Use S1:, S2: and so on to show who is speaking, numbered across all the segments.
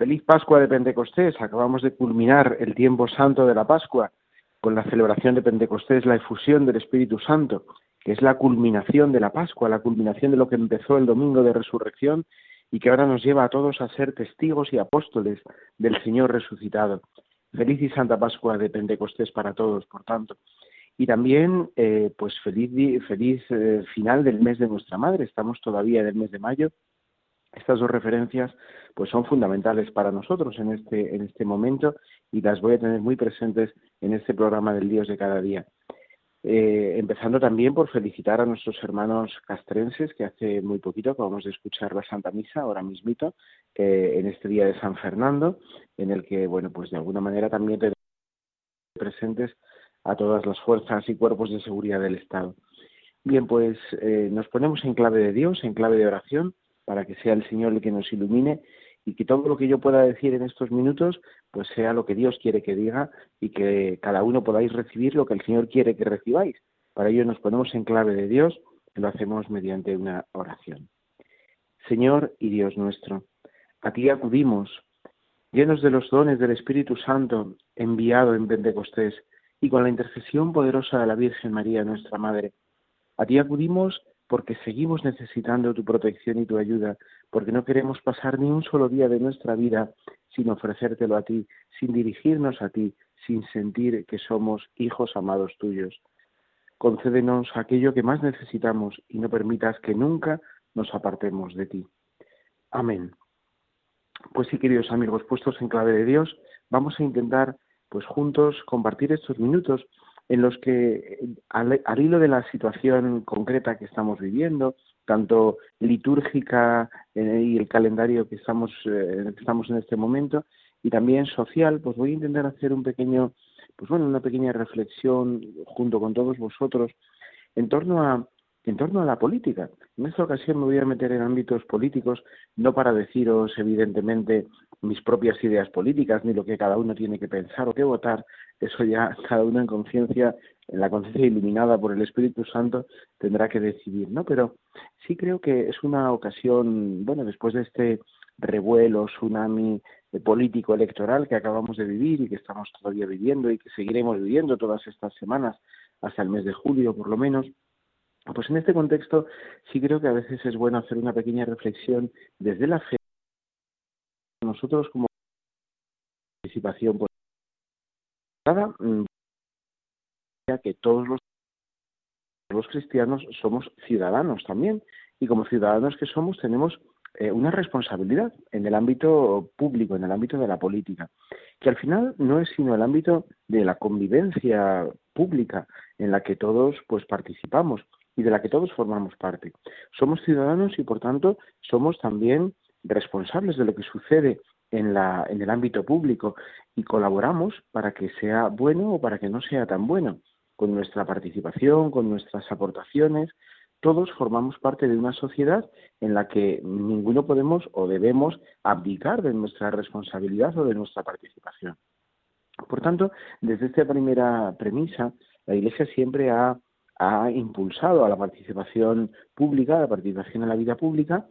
S1: Feliz Pascua de Pentecostés. Acabamos de culminar el tiempo santo de la Pascua con la celebración de Pentecostés, la efusión del Espíritu Santo, que es la culminación de la Pascua, la culminación de lo que empezó el domingo de resurrección y que ahora nos lleva a todos a ser testigos y apóstoles del Señor resucitado. Feliz y Santa Pascua de Pentecostés para todos, por tanto. Y también, eh, pues feliz, feliz eh, final del mes de nuestra Madre. Estamos todavía en el mes de mayo estas dos referencias pues son fundamentales para nosotros en este, en este momento y las voy a tener muy presentes en este programa del Dios de cada día. Eh, empezando también por felicitar a nuestros hermanos castrenses que hace muy poquito acabamos de escuchar la Santa Misa, ahora mismito, eh, en este día de San Fernando, en el que, bueno, pues de alguna manera también tenemos presentes a todas las fuerzas y cuerpos de seguridad del Estado. Bien, pues eh, nos ponemos en clave de Dios, en clave de oración, para que sea el Señor el que nos ilumine y que todo lo que yo pueda decir en estos minutos pues sea lo que Dios quiere que diga y que cada uno podáis recibir lo que el Señor quiere que recibáis. Para ello nos ponemos en clave de Dios y lo hacemos mediante una oración. Señor y Dios nuestro, a ti acudimos, llenos de los dones del Espíritu Santo enviado en Pentecostés y con la intercesión poderosa de la Virgen María, nuestra Madre. A ti acudimos porque seguimos necesitando tu protección y tu ayuda, porque no queremos pasar ni un solo día de nuestra vida sin ofrecértelo a ti, sin dirigirnos a ti, sin sentir que somos hijos amados tuyos. Concédenos aquello que más necesitamos y no permitas que nunca nos apartemos de ti. Amén. Pues sí, queridos amigos, puestos en clave de Dios, vamos a intentar, pues juntos, compartir estos minutos en los que, al, hilo de la situación concreta que estamos viviendo, tanto litúrgica eh, y el calendario que estamos, eh, estamos en este momento, y también social, pues voy a intentar hacer un pequeño, pues bueno, una pequeña reflexión junto con todos vosotros en torno a en torno a la política. En esta ocasión me voy a meter en ámbitos políticos, no para deciros evidentemente mis propias ideas políticas, ni lo que cada uno tiene que pensar o que votar, eso ya cada uno en conciencia, en la conciencia iluminada por el Espíritu Santo, tendrá que decidir, ¿no? Pero sí creo que es una ocasión, bueno, después de este revuelo, tsunami político electoral que acabamos de vivir y que estamos todavía viviendo y que seguiremos viviendo todas estas semanas hasta el mes de julio por lo menos, pues en este contexto sí creo que a veces es bueno hacer una pequeña reflexión desde la fe. Nosotros como participación pues, mm, que todos los, cristianos somos ciudadanos también y como ciudadanos que somos tenemos eh, una responsabilidad en el ámbito público, en el ámbito de la política, que al final no es sino el ámbito de la convivencia pública en la que todos pues participamos y de la que todos formamos parte. Somos ciudadanos y, por tanto, somos también responsables de lo que sucede en, la, en el ámbito público y colaboramos para que sea bueno o para que no sea tan bueno. Con nuestra participación, con nuestras aportaciones, todos formamos parte de una sociedad en la que ninguno podemos o debemos abdicar de nuestra responsabilidad o de nuestra participación. Por tanto, desde esta primera premisa, la Iglesia siempre ha ha impulsado a la participación pública, a la participación en la vida pública,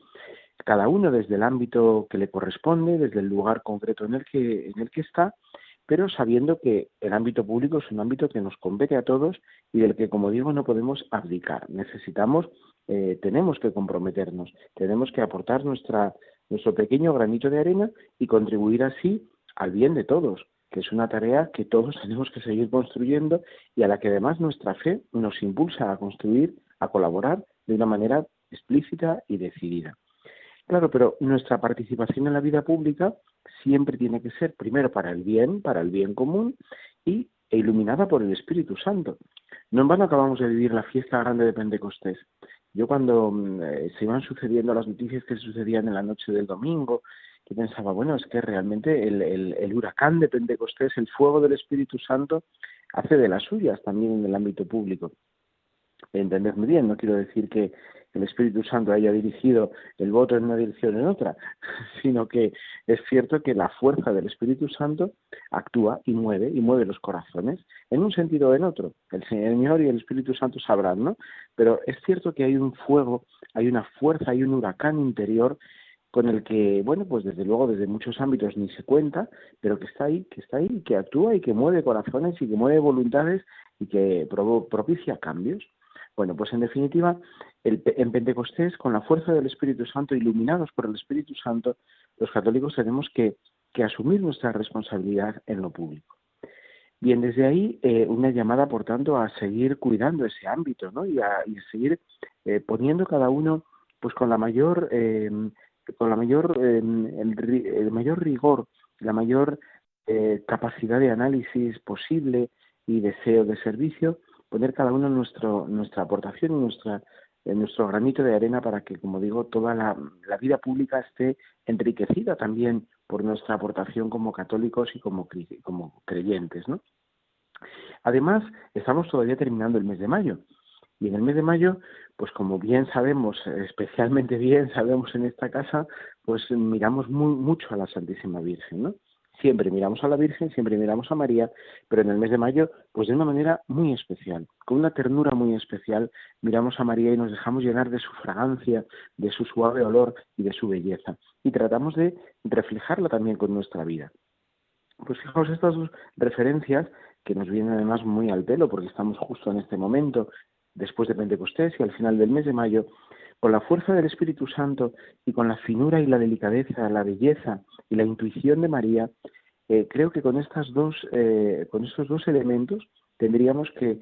S1: cada uno desde el ámbito que le corresponde, desde el lugar concreto en el que, en el que está, pero sabiendo que el ámbito público es un ámbito que nos compete a todos y del que, como digo, no podemos abdicar. Necesitamos, eh, tenemos que comprometernos, tenemos que aportar nuestra, nuestro pequeño granito de arena y contribuir así al bien de todos, que es una tarea que todos tenemos que seguir construyendo y a la que además nuestra fe nos impulsa a construir, a colaborar de una manera explícita y decidida. Claro, pero nuestra participación en la vida pública siempre tiene que ser primero para el bien, para el bien común y e iluminada por el Espíritu Santo. No en vano acabamos de vivir la fiesta grande de Pentecostés. Yo cuando mm, eh, se iban sucediendo las noticias que sucedían en la noche del domingo que pensaba, bueno, es que realmente el, el, el huracán de Pentecostés, el fuego del Espíritu Santo, hace de las suyas también en el ámbito público. Entendedme bien, no quiero decir que el Espíritu Santo haya dirigido el voto en una dirección o en otra, sino que es cierto que la fuerza del Espíritu Santo actúa y mueve y mueve los corazones en un sentido o en otro. El Señor y el Espíritu Santo sabrán, ¿no? Pero es cierto que hay un fuego, hay una fuerza, hay un huracán interior con el que, bueno, pues desde luego desde muchos ámbitos ni se cuenta, pero que está ahí, que está ahí, que actúa y que mueve corazones y que mueve voluntades y que propicia cambios. Bueno, pues en definitiva, el, en Pentecostés, con la fuerza del Espíritu Santo, iluminados por el Espíritu Santo, los católicos tenemos que, que asumir nuestra responsabilidad en lo público. Bien, desde ahí eh, una llamada, por tanto, a seguir cuidando ese ámbito, ¿no? Y a, y seguir eh, poniendo cada uno, pues con la mayor, eh, con la mayor, el, el, mayor rigor, la mayor capacidad de análisis posible y deseo de servicio, poner cada uno nuestro, nuestra aportación y nuestra, nuestro granito de arena para que, como digo, toda la, vida pública esté enriquecida también por nuestra aportación como católicos y como, como creyentes, ¿no? Además, estamos todavía terminando el mes de mayo. Y en el mes de mayo, pues como bien sabemos, especialmente bien sabemos en esta casa, pues miramos muy, mucho a la Santísima Virgen, ¿no? siempre miramos a la Virgen, siempre miramos a María, pero en el mes de mayo, pues de una manera muy especial, con una ternura muy especial, miramos a María y nos dejamos llenar de su fragancia, de su suave olor y de su belleza. Y tratamos de reflejarla también con nuestra vida. Pues fijaos estas dos referencias que nos vienen además muy al pelo, porque estamos justo en este momento, después de Pentecostés y al final del mes de mayo, con la fuerza del Espíritu Santo y con la finura y la delicadeza, la belleza y la intuición de María, eh, creo que con estas dos, eh, con estos dos elementos tendríamos que,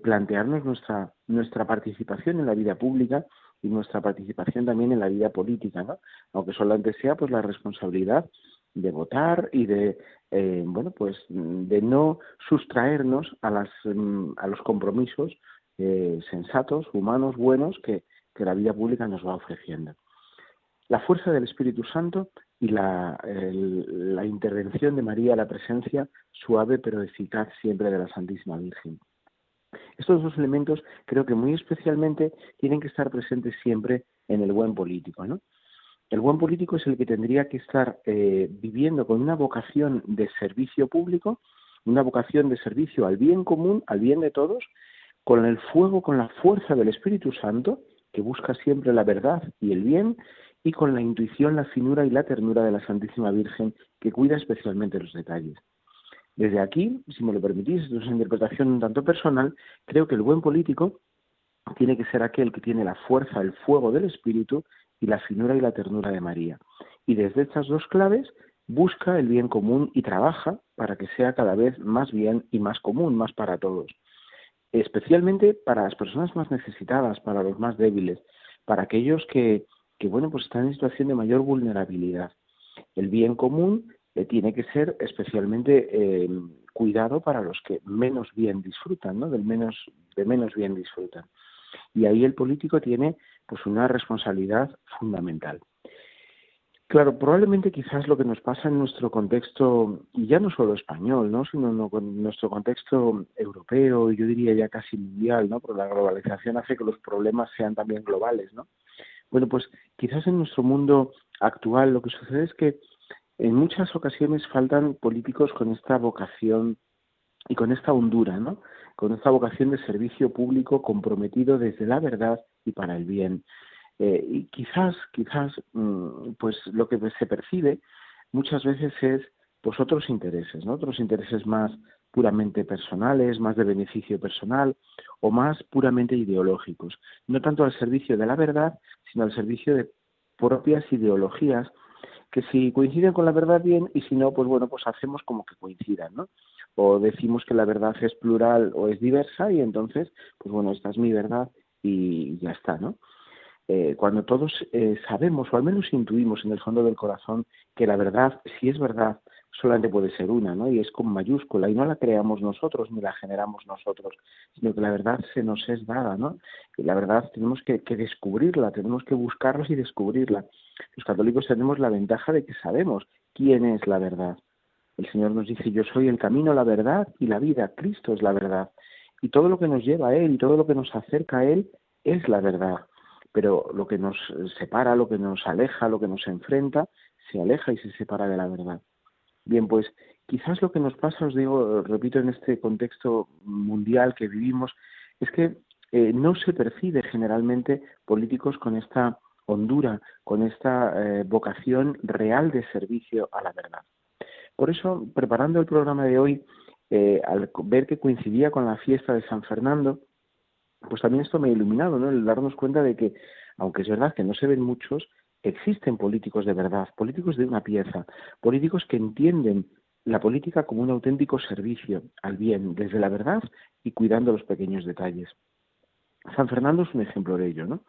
S1: plantearnos nuestra, nuestra participación en la vida pública y nuestra participación también en la vida política, ¿no? aunque solamente sea pues la responsabilidad de votar y de eh, bueno pues de no sustraernos a las mm, a los compromisos sensatos humanos buenos que, la vida pública nos va ofreciendo. La fuerza del Espíritu Santo y la, la intervención de María, la presencia suave pero eficaz siempre de la Santísima Virgen. Estos dos elementos creo que muy especialmente tienen que estar presentes siempre en el buen político. ¿no? El buen político es el que tendría que estar eh, viviendo con una vocación de servicio público, una vocación de servicio al bien común, al bien de todos, con el fuego, con la fuerza del Espíritu Santo que busca siempre la verdad y el bien, y con la intuición, la finura y la ternura de la Santísima Virgen, que cuida especialmente los detalles. Desde aquí, si me lo permitís, esto es una interpretación un tanto personal, creo que el buen político tiene que ser aquel que tiene la fuerza, el fuego del Espíritu y la finura y la ternura de María. Y desde estas dos claves busca el bien común y trabaja para que sea cada vez más bien y más común, más para todos especialmente para las personas más necesitadas, para los más débiles, para aquellos que, bueno, pues están en situación de mayor vulnerabilidad. El bien común tiene que ser especialmente eh, cuidado para los que menos bien disfrutan, ¿no? Del menos, de menos bien disfrutan. Y ahí el político tiene pues una responsabilidad fundamental. Claro, probablemente quizás lo que nos pasa en nuestro contexto, y ya no solo español, ¿no? sino en nuestro contexto europeo yo diría ya casi mundial, ¿no? porque la globalización hace que los problemas sean también globales. ¿no? Bueno, pues quizás en nuestro mundo actual lo que sucede es que en muchas ocasiones faltan políticos con esta vocación y con esta hondura, ¿no? con esta vocación de servicio público comprometido desde la verdad y para el bien. Eh, y quizás, quizás, mm, pues lo que se percibe muchas veces es pues otros intereses, ¿no? Otros intereses más puramente personales, más de beneficio personal o más puramente ideológicos, no tanto al servicio de la verdad, sino al servicio de propias ideologías que si coinciden con la verdad bien y si no, pues bueno, pues hacemos como que coincidan, ¿no? O decimos que la verdad es plural o es diversa y entonces, pues bueno, esta es mi verdad y ya está, ¿no? Eh, cuando todos eh, sabemos, o al menos intuimos en el fondo del corazón, que la verdad, si es verdad, solamente puede ser una, ¿no? Y es con mayúscula, y no la creamos nosotros ni la generamos nosotros, sino que la verdad se nos es dada, ¿no? Y la verdad tenemos que, que descubrirla, tenemos que buscarla y descubrirla. Los católicos tenemos la ventaja de que sabemos quién es la verdad. El Señor nos dice, yo soy el camino, la verdad y la vida, Cristo es la verdad. Y todo lo que nos lleva a Él y todo lo que nos acerca a Él es la verdad. Pero lo que nos separa, lo que nos aleja, lo que nos enfrenta, se aleja y se separa de la verdad. Bien, pues quizás lo que nos pasa, os digo, repito, en este contexto mundial que vivimos, es que eh, no se percibe generalmente políticos con esta hondura, con esta eh, vocación real de servicio a la verdad. Por eso, preparando el programa de hoy, eh, al ver que coincidía con la fiesta de San Fernando, pues también esto me ha iluminado, ¿no? El darnos cuenta de que, aunque es verdad que no se ven muchos, existen políticos de verdad, políticos de una pieza, políticos que entienden la política como un auténtico servicio al bien, desde la verdad y cuidando los pequeños detalles. San Fernando es un ejemplo de ello, ¿no?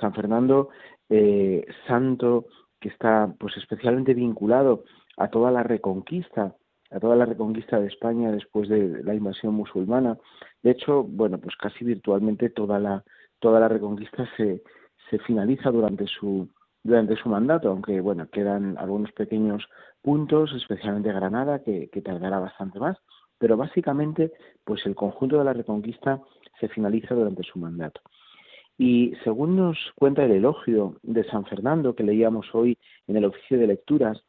S1: San Fernando, eh, santo que está pues especialmente vinculado a toda la reconquista, a toda la reconquista de España después de la invasión musulmana. De hecho, bueno, pues casi virtualmente toda la toda la reconquista se, se finaliza durante su durante su mandato, aunque bueno, quedan algunos pequeños puntos, especialmente Granada, que, que tardará bastante más, pero básicamente, pues el conjunto de la Reconquista se finaliza durante su mandato. Y según nos cuenta el elogio de San Fernando que leíamos hoy en el oficio de lecturas,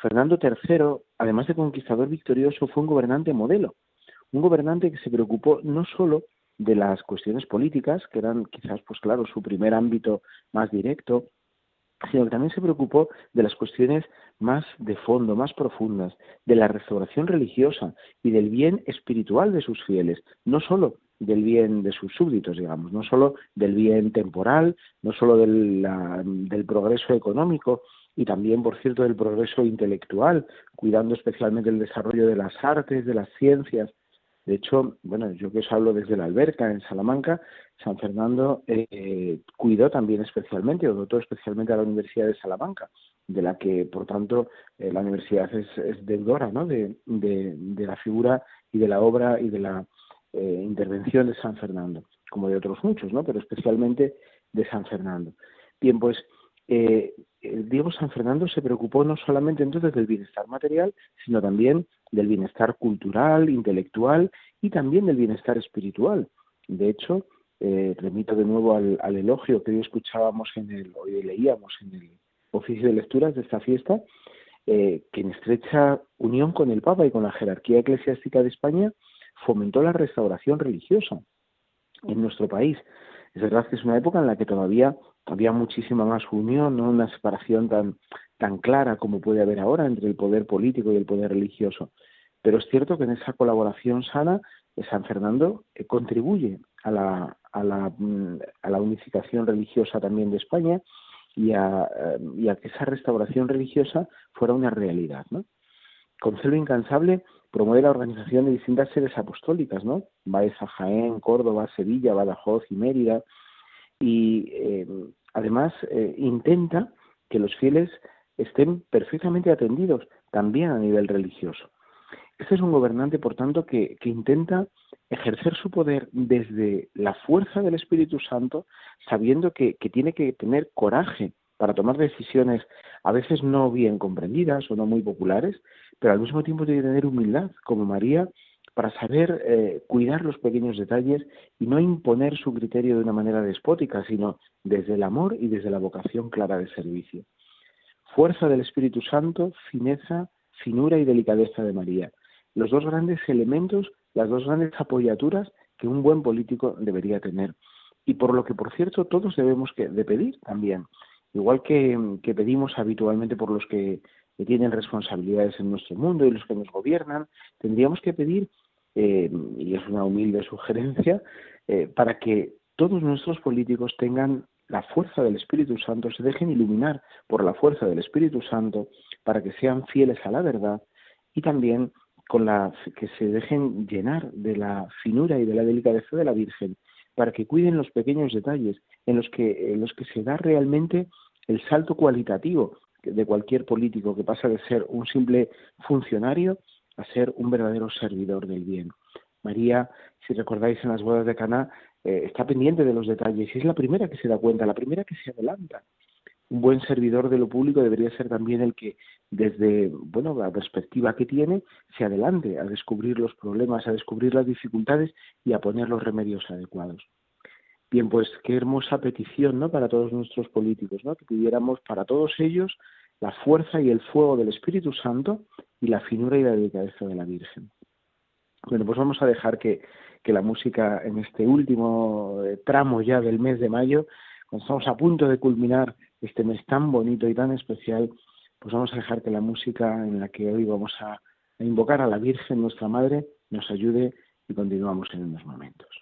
S1: Fernando III, además de conquistador victorioso, fue un gobernante modelo, un gobernante que se preocupó no solo de las cuestiones políticas, que eran quizás, pues claro, su primer ámbito más directo, sino que también se preocupó de las cuestiones más de fondo, más profundas, de la restauración religiosa y del bien espiritual de sus fieles, no solo del bien de sus súbditos, digamos, no solo del bien temporal, no solo del, del progreso económico y también, por cierto, del progreso intelectual, cuidando especialmente el desarrollo de las artes, de las ciencias, de hecho, bueno, yo que os hablo desde la alberca en Salamanca, San Fernando eh, cuidó también especialmente, o dotó especialmente a la Universidad de Salamanca, de la que, por tanto, eh, la universidad es, deudora ¿no? de, la figura y de la obra y de la eh, intervención de San Fernando, como de otros muchos, ¿no? pero especialmente de San Fernando. Bien, pues Diego San Fernando se preocupó no solamente entonces del bienestar material, sino también del bienestar cultural, intelectual y también del bienestar espiritual. De hecho, eh, remito de nuevo al, elogio que hoy escuchábamos en el, hoy leíamos en el oficio de lecturas de esta fiesta, eh, que en estrecha unión con el Papa y con la jerarquía eclesiástica de España fomentó la restauración religiosa en nuestro país. Es verdad que es una época en la que todavía había muchísima más unión, no una separación tan, tan clara como puede haber ahora entre el poder político y el poder religioso. Pero es cierto que en esa colaboración sana, eh, San Fernando eh, contribuye a la, a, la, mm, a la unificación religiosa también de España y a, eh, y a que esa restauración religiosa fuera una realidad. ¿no? Con celo incansable promueve la organización de distintas sedes apostólicas, ¿no? Baeza, Jaén, Córdoba, Sevilla, Badajoz y Mérida, y eh, además eh, intenta que los fieles estén perfectamente atendidos también a nivel religioso. Este es un gobernante, por tanto, que, intenta ejercer su poder desde la fuerza del Espíritu Santo, sabiendo que, tiene que tener coraje para tomar decisiones a veces no bien comprendidas o no muy populares, pero al mismo tiempo tiene que tener humildad, como María, para saber eh, cuidar los pequeños detalles y no imponer su criterio de una manera despótica, sino desde el amor y desde la vocación clara de servicio. Fuerza del Espíritu Santo, fineza, finura y delicadeza de María. Los dos grandes elementos, las dos grandes apoyaturas que un buen político debería tener. Y por lo que, por cierto, todos debemos de pedir también. Igual que, que pedimos habitualmente por los que tienen responsabilidades en nuestro mundo y los que nos gobiernan, tendríamos que pedir eh, y es una humilde sugerencia, eh, para que todos nuestros políticos tengan la fuerza del Espíritu Santo, se dejen iluminar por la fuerza del Espíritu Santo, para que sean fieles a la verdad y también con la que se dejen llenar de la finura y de la delicadeza de la Virgen, para que cuiden los pequeños detalles en los que, en los que se da realmente el salto cualitativo de cualquier político que pasa de ser un simple funcionario a ser un verdadero servidor del bien. María, si recordáis en las bodas de Caná, eh, está pendiente de los detalles y es la primera que se da cuenta, la primera que se adelanta. Un buen servidor de lo público debería ser también el que, desde bueno, la perspectiva que tiene, se adelante a descubrir los problemas, a descubrir las dificultades y a poner los remedios adecuados. Bien, pues qué hermosa petición, ¿no? Para todos nuestros políticos, ¿no? Que pidiéramos para todos ellos la fuerza y el fuego del Espíritu Santo y la finura y la delicadeza de la Virgen. Bueno, pues vamos a dejar que, que la música en este último eh, tramo ya del mes de mayo, cuando estamos a punto de culminar este mes tan bonito y tan especial, pues vamos a dejar que la música en la que hoy vamos a invocar a la Virgen, nuestra Madre, nos ayude y continuamos en unos momentos.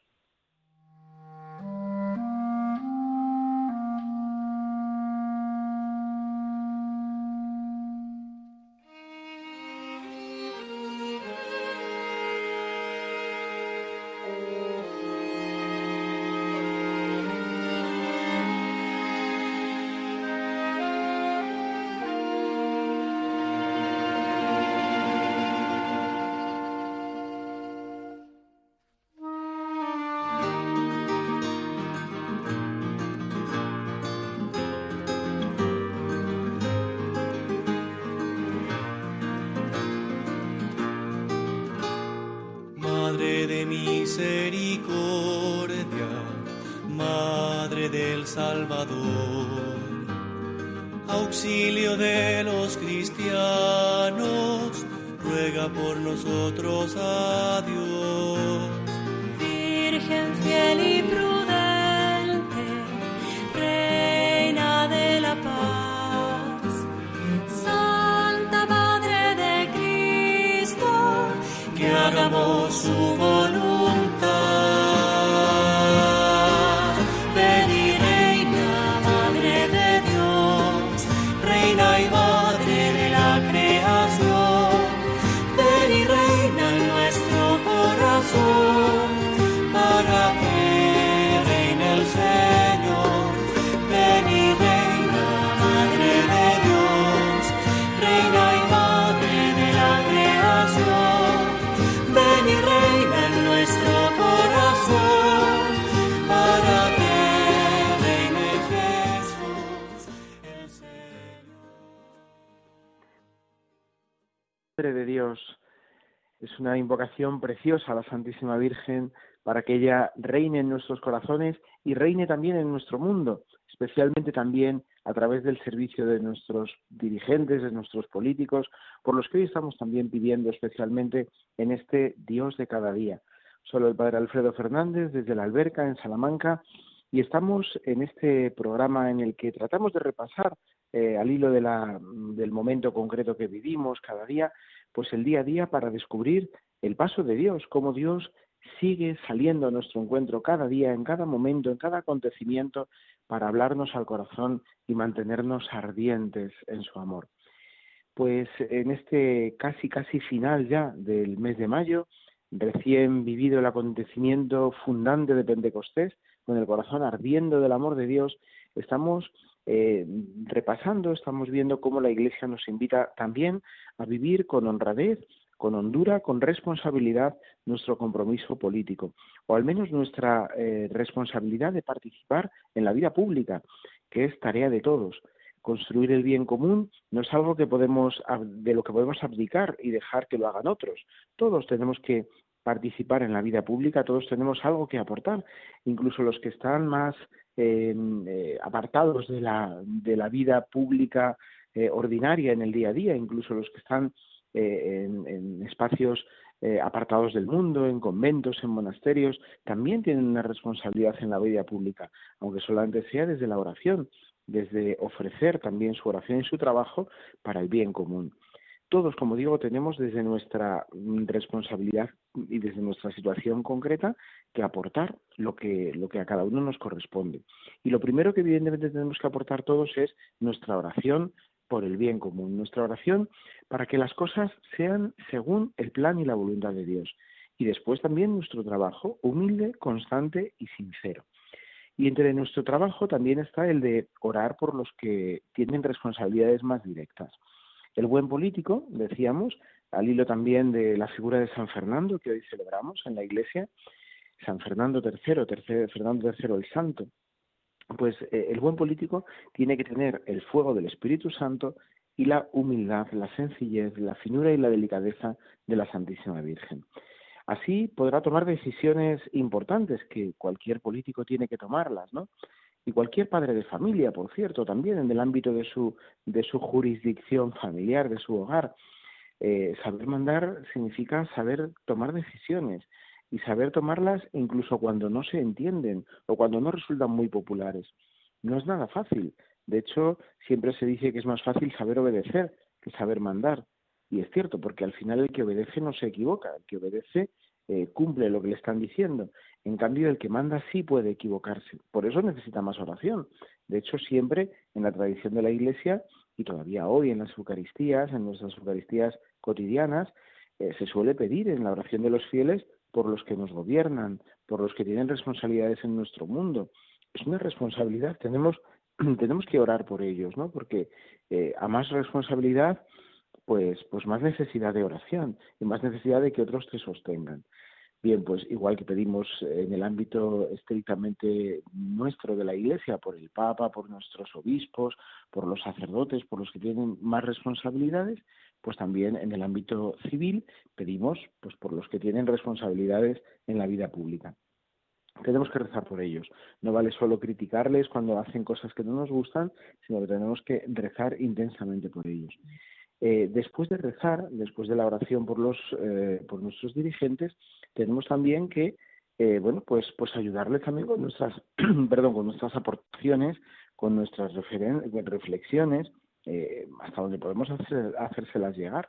S1: nosotros a Dios. Virgen fiel y prudente. Una invocación preciosa a la Santísima Virgen para que ella reine en nuestros corazones y reine también en nuestro mundo, especialmente también a través del servicio de nuestros dirigentes, de nuestros políticos, por los que hoy estamos también pidiendo especialmente en este Dios de cada día. Solo el Padre Alfredo Fernández desde la Alberca en Salamanca y estamos en este programa en el que tratamos de repasar eh, al hilo de la, del momento concreto que vivimos cada día, pues el día a día para descubrir el paso de Dios, cómo Dios sigue saliendo a nuestro encuentro cada día, en cada momento, en cada acontecimiento, para hablarnos al corazón y mantenernos ardientes en su amor. Pues en este casi casi final ya del mes de mayo, recién vivido el acontecimiento fundante de Pentecostés, con el corazón ardiendo del amor de Dios, estamos eh, repasando, estamos viendo cómo la Iglesia nos invita también a vivir con honradez, con hondura, con responsabilidad nuestro compromiso político, o al menos nuestra eh, responsabilidad de participar en la vida pública, que es tarea de todos. Construir el bien común no es algo que podemos, de lo que podemos abdicar y dejar que lo hagan otros. Todos tenemos que participar en la vida pública, todos tenemos algo que aportar, incluso los que están más eh, apartados de la, de la vida pública eh, ordinaria en el día a día, incluso los que están eh, en, espacios apartados del mundo, en conventos, en monasterios, también tienen una responsabilidad en la vida pública, aunque solamente sea desde la oración, desde ofrecer también su oración y su trabajo para el bien común todos, como digo, tenemos desde nuestra responsabilidad y desde nuestra situación concreta que aportar lo que, lo que a cada uno nos corresponde. Y lo primero que evidentemente tenemos que aportar todos es nuestra oración por el bien común, nuestra oración para que las cosas sean según el plan y la voluntad de Dios. Y después también nuestro trabajo humilde, constante y sincero. Y entre nuestro trabajo también está el de orar por los que tienen responsabilidades más directas. El buen político, decíamos, al hilo también de la figura de San Fernando que hoy celebramos en la Iglesia, San Fernando III, Fernando III el Santo, pues eh, el buen político tiene que tener el fuego del Espíritu Santo y la humildad, la sencillez, la finura y la delicadeza de la Santísima Virgen. Así podrá tomar decisiones importantes que cualquier político tiene que tomarlas, ¿no? Y cualquier padre de familia, por cierto, también en el ámbito de su, de su jurisdicción familiar, de su hogar. Eh, saber mandar significa saber tomar decisiones y saber tomarlas incluso cuando no se entienden o cuando no resultan muy populares. No es nada fácil. De hecho, siempre se dice que es más fácil saber obedecer que saber mandar. Y es cierto, porque al final el que obedece no se equivoca, el que obedece eh, cumple lo que le están diciendo. En cambio, el que manda sí puede equivocarse. Por eso necesita más oración. De hecho, siempre en la tradición de la Iglesia, y todavía hoy en las Eucaristías, en nuestras Eucaristías cotidianas, eh, se suele pedir en la oración de los fieles por los que nos gobiernan, por los que tienen responsabilidades en nuestro mundo. Es una responsabilidad, tenemos, tenemos que orar por ellos, ¿no? Porque eh, a más responsabilidad, pues, pues más necesidad de oración y más necesidad de que otros te sostengan. Bien, pues igual que pedimos en el ámbito estrictamente nuestro de la Iglesia, por el Papa, por nuestros obispos, por los sacerdotes, por los que tienen más responsabilidades, pues también en el ámbito civil pedimos pues por los que tienen responsabilidades en la vida pública. Tenemos que rezar por ellos. No vale solo criticarles cuando hacen cosas que no nos gustan, sino que tenemos que rezar intensamente por ellos. Eh, después de rezar, después de la oración por los eh, por nuestros dirigentes, tenemos también que eh, bueno pues pues ayudarles también con nuestras perdón con nuestras aportaciones, con nuestras reflexiones, eh, hasta donde podemos hacer, hacérselas llegar.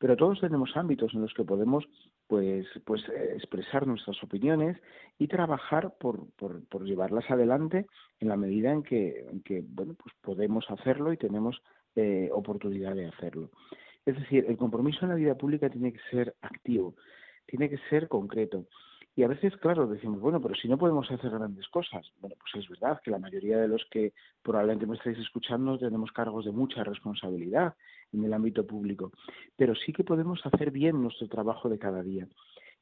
S1: Pero todos tenemos ámbitos en los que podemos pues, pues eh, expresar nuestras opiniones y trabajar por, por, por, llevarlas adelante en la medida en que, en que bueno, pues podemos hacerlo y tenemos eh, oportunidad de hacerlo. Es decir, el compromiso en la vida pública tiene que ser activo, tiene que ser concreto. Y a veces, claro, decimos, bueno, pero si no podemos hacer grandes cosas. Bueno, pues es verdad que la mayoría de los que probablemente me estáis escuchando tenemos cargos de mucha responsabilidad en el ámbito público, pero sí que podemos hacer bien nuestro trabajo de cada día.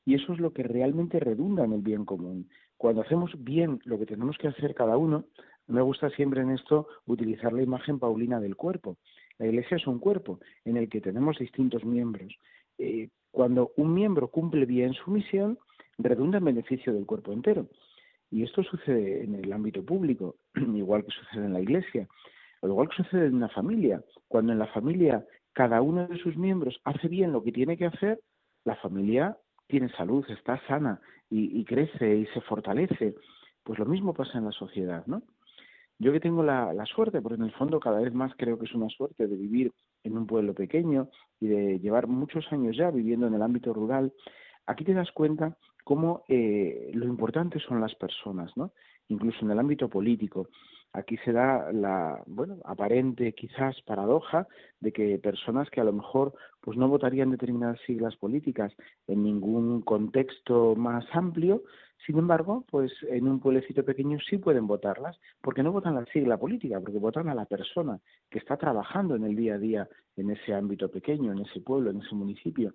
S1: Y eso es lo que realmente redunda en el bien común. Cuando hacemos bien lo que tenemos que hacer cada uno, me gusta siempre en esto utilizar la imagen paulina del cuerpo. La Iglesia es un cuerpo en el que tenemos distintos miembros. Eh, cuando un miembro cumple bien su misión, redunda en beneficio del cuerpo entero. Y esto sucede en el ámbito público, igual que sucede en la iglesia, o igual que sucede en una familia. Cuando en la familia cada uno de sus miembros hace bien lo que tiene que hacer, la familia tiene salud, está sana y, y crece y se fortalece. Pues lo mismo pasa en la sociedad, ¿no? Yo que tengo la, suerte, porque en el fondo cada vez más creo que es una suerte de vivir en un pueblo pequeño y de llevar muchos años ya viviendo en el ámbito rural, aquí te das cuenta cómo eh, lo importante son las personas, ¿no? Incluso en el ámbito político. Aquí se da la, bueno, aparente quizás paradoja de que personas que a lo mejor pues no votarían determinadas siglas políticas en ningún contexto más amplio, sin embargo, pues en un pueblecito pequeño sí pueden votarlas, porque no votan la sigla política, porque votan a la persona que está trabajando en el día a día en ese ámbito pequeño, en ese pueblo, en ese municipio.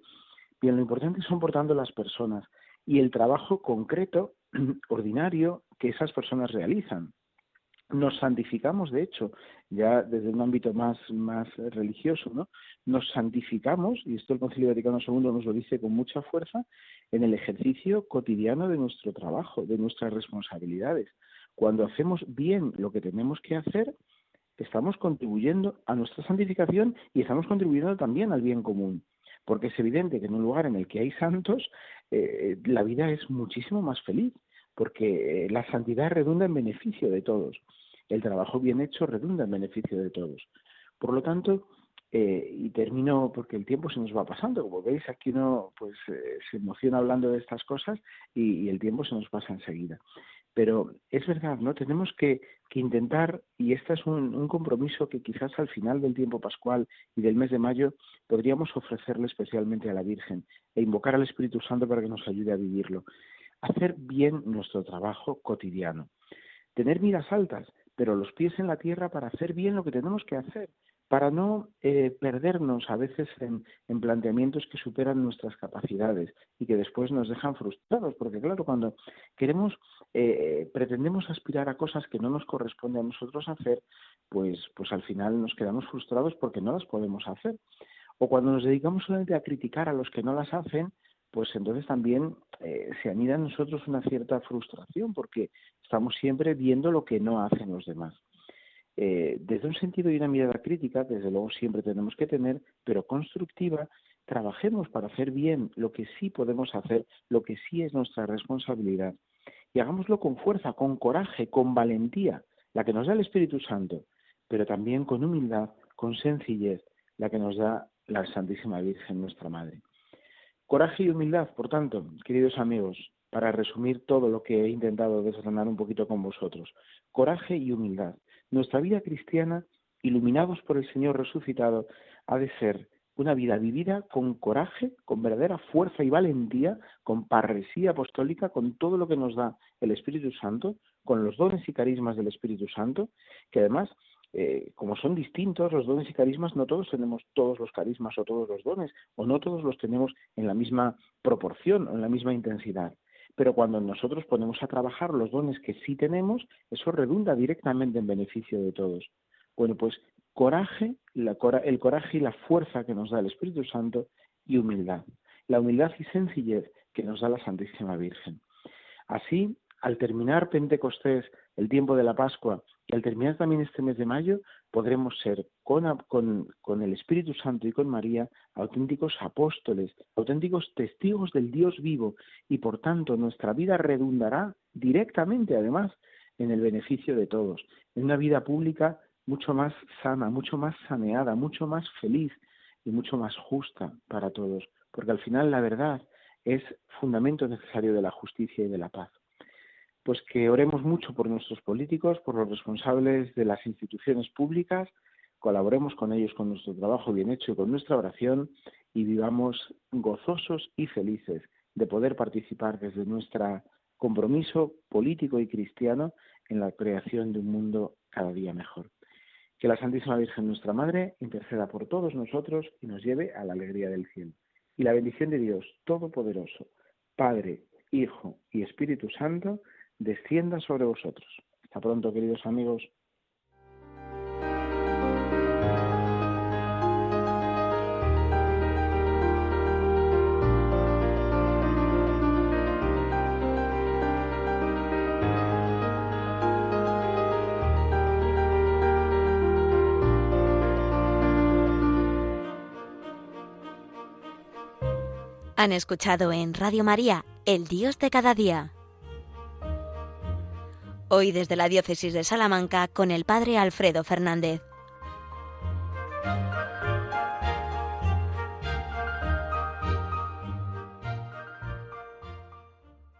S1: Bien, lo importante son portando las personas y el trabajo concreto, ordinario, que esas personas realizan. Nos santificamos, de hecho, ya desde un ámbito más, más religioso, ¿no? Nos santificamos, y esto el Concilio Vaticano II nos lo dice con mucha fuerza, en el ejercicio cotidiano de nuestro trabajo, de nuestras responsabilidades. Cuando hacemos bien lo que tenemos que hacer, estamos contribuyendo a nuestra santificación y estamos contribuyendo también al bien común porque es evidente que en un lugar en el que hay santos, eh, la vida es muchísimo más feliz, porque eh, la santidad redunda en beneficio de todos, el trabajo bien hecho redunda en beneficio de todos. Por lo tanto, eh, y termino porque el tiempo se nos va pasando, como veis aquí uno pues se emociona hablando de estas cosas y, el tiempo se nos pasa enseguida. Pero es verdad, ¿no? Tenemos que, que intentar, y este es un, un, compromiso que quizás al final del tiempo pascual y del mes de mayo podríamos ofrecerle especialmente a la Virgen e invocar al Espíritu Santo para que nos ayude a vivirlo. Hacer bien nuestro trabajo cotidiano. tener miras altas, pero los pies en la tierra para hacer bien lo que tenemos que hacer, para no eh, perdernos a veces en, planteamientos que superan nuestras capacidades y que después nos dejan frustrados, porque claro, cuando queremos, eh, pretendemos aspirar a cosas que no nos corresponde a nosotros hacer, pues, pues al final nos quedamos frustrados porque no las podemos hacer. O cuando nos dedicamos solamente a criticar a los que no las hacen, pues entonces también eh, se anida en nosotros una cierta frustración porque estamos siempre viendo lo que no hacen los demás. Eh, desde un sentido y una mirada crítica, desde luego siempre tenemos que tener, pero constructiva, trabajemos para hacer bien lo que sí podemos hacer, lo que sí es nuestra responsabilidad, y hagámoslo con fuerza, con coraje, con valentía, la que nos da el Espíritu Santo, pero también con humildad, con sencillez, la que nos da la Santísima Virgen, nuestra Madre. Coraje y humildad, por tanto, queridos amigos, para resumir todo lo que he intentado desgranar un poquito con vosotros. Coraje y humildad. Nuestra vida cristiana, iluminados por el Señor resucitado, ha de ser una vida vivida con coraje, con verdadera fuerza y valentía, con parresía apostólica, con todo lo que nos da el Espíritu Santo, con los dones y carismas del Espíritu Santo, que además eh, como son distintos los dones y carismas, no todos tenemos todos los carismas o todos los dones, o no todos los tenemos en la misma proporción o en la misma intensidad. Pero cuando nosotros ponemos a trabajar los dones que sí tenemos, eso redunda directamente en beneficio de todos. Bueno, pues coraje, el coraje y la fuerza que nos da el Espíritu Santo y humildad. La humildad y sencillez que nos da la Santísima Virgen. Así, al terminar Pentecostés, el tiempo de la Pascua, y al terminar también este mes de mayo, podremos ser con, con, el Espíritu Santo y con María auténticos apóstoles, auténticos testigos del Dios vivo, y por tanto nuestra vida redundará directamente, además, en el beneficio de todos, en una vida pública mucho más sana, mucho más saneada, mucho más feliz y mucho más justa para todos, porque al final la verdad es fundamento necesario de la justicia y de la paz pues que oremos mucho por nuestros políticos, por los responsables de las instituciones públicas, colaboremos con ellos con nuestro trabajo bien hecho y con nuestra oración y vivamos gozosos y felices de poder participar desde nuestro compromiso político y cristiano en la creación de un mundo cada día mejor. Que la Santísima Virgen nuestra Madre interceda por todos nosotros y nos lleve a la alegría del cielo. Y la bendición de Dios Todopoderoso, Padre, Hijo y Espíritu Santo, descienda sobre vosotros. Hasta pronto, queridos amigos.
S2: Han escuchado en Radio María, El Dios de cada día Hoy desde la Diócesis de Salamanca con el Padre Alfredo Fernández.